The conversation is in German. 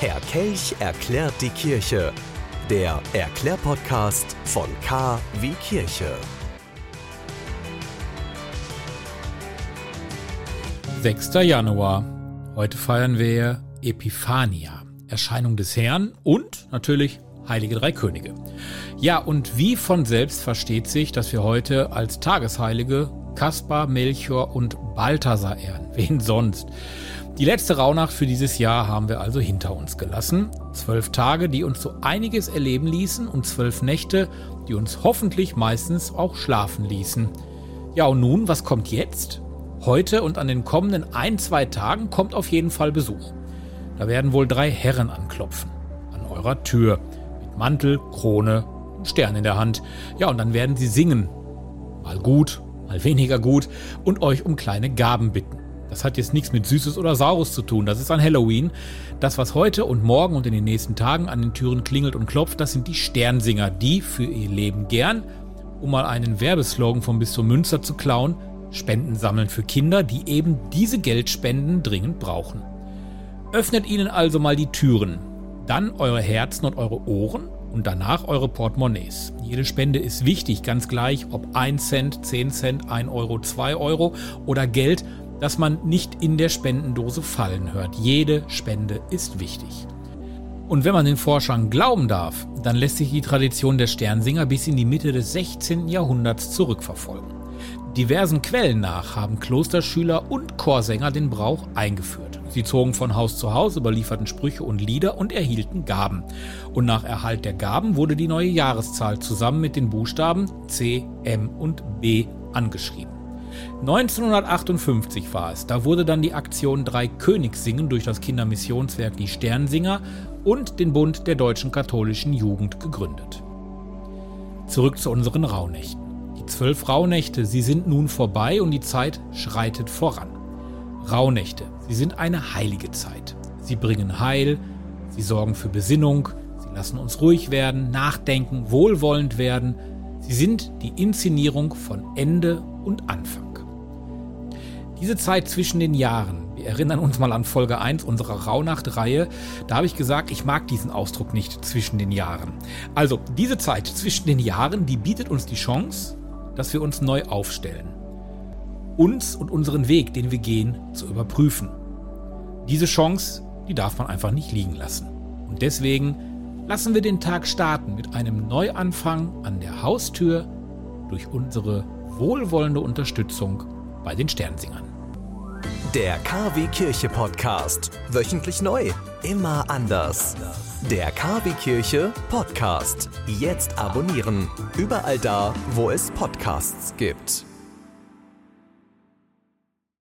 Kelch erklärt die Kirche. Der Erklärpodcast von K wie Kirche. 6. Januar. Heute feiern wir Epiphania, Erscheinung des Herrn und natürlich Heilige Drei Könige. Ja, und wie von selbst versteht sich, dass wir heute als Tagesheilige Kaspar, Melchior und Balthasar ehren. Wen sonst? Die letzte Rauhnacht für dieses Jahr haben wir also hinter uns gelassen. Zwölf Tage, die uns so einiges erleben ließen und zwölf Nächte, die uns hoffentlich meistens auch schlafen ließen. Ja, und nun, was kommt jetzt? Heute und an den kommenden ein, zwei Tagen kommt auf jeden Fall Besuch. Da werden wohl drei Herren anklopfen. An eurer Tür. Mit Mantel, Krone und Stern in der Hand. Ja, und dann werden sie singen. Mal gut, mal weniger gut und euch um kleine Gaben bitten. Das hat jetzt nichts mit Süßes oder Saures zu tun. Das ist an Halloween. Das, was heute und morgen und in den nächsten Tagen an den Türen klingelt und klopft, das sind die Sternsinger, die für ihr Leben gern, um mal einen Werbeslogan vom Bistum Münster zu klauen, Spenden sammeln für Kinder, die eben diese Geldspenden dringend brauchen. Öffnet ihnen also mal die Türen, dann eure Herzen und eure Ohren und danach eure Portemonnaies. Jede Spende ist wichtig, ganz gleich, ob 1 Cent, 10 Cent, 1 Euro, 2 Euro oder Geld, dass man nicht in der Spendendose fallen hört. Jede Spende ist wichtig. Und wenn man den Forschern glauben darf, dann lässt sich die Tradition der Sternsinger bis in die Mitte des 16. Jahrhunderts zurückverfolgen. Diversen Quellen nach haben Klosterschüler und Chorsänger den Brauch eingeführt. Sie zogen von Haus zu Haus, überlieferten Sprüche und Lieder und erhielten Gaben. Und nach Erhalt der Gaben wurde die neue Jahreszahl zusammen mit den Buchstaben C, M und B angeschrieben. 1958 war es. Da wurde dann die Aktion Drei Königssingen durch das Kindermissionswerk Die Sternsinger und den Bund der deutschen katholischen Jugend gegründet. Zurück zu unseren Rauhnächten. Die zwölf Rauhnächte, sie sind nun vorbei und die Zeit schreitet voran. Rauhnächte, sie sind eine heilige Zeit. Sie bringen Heil, sie sorgen für Besinnung, sie lassen uns ruhig werden, nachdenken, wohlwollend werden. Sie sind die Inszenierung von Ende und Anfang. Diese Zeit zwischen den Jahren, wir erinnern uns mal an Folge 1 unserer Rauhnacht-Reihe, da habe ich gesagt, ich mag diesen Ausdruck nicht zwischen den Jahren. Also diese Zeit zwischen den Jahren, die bietet uns die Chance, dass wir uns neu aufstellen. Uns und unseren Weg, den wir gehen, zu überprüfen. Diese Chance, die darf man einfach nicht liegen lassen. Und deswegen lassen wir den Tag starten mit einem Neuanfang an der Haustür durch unsere wohlwollende Unterstützung bei den Sternsingern. Der KW Kirche Podcast. Wöchentlich neu. Immer anders. Der KW Kirche Podcast. Jetzt abonnieren. Überall da, wo es Podcasts gibt.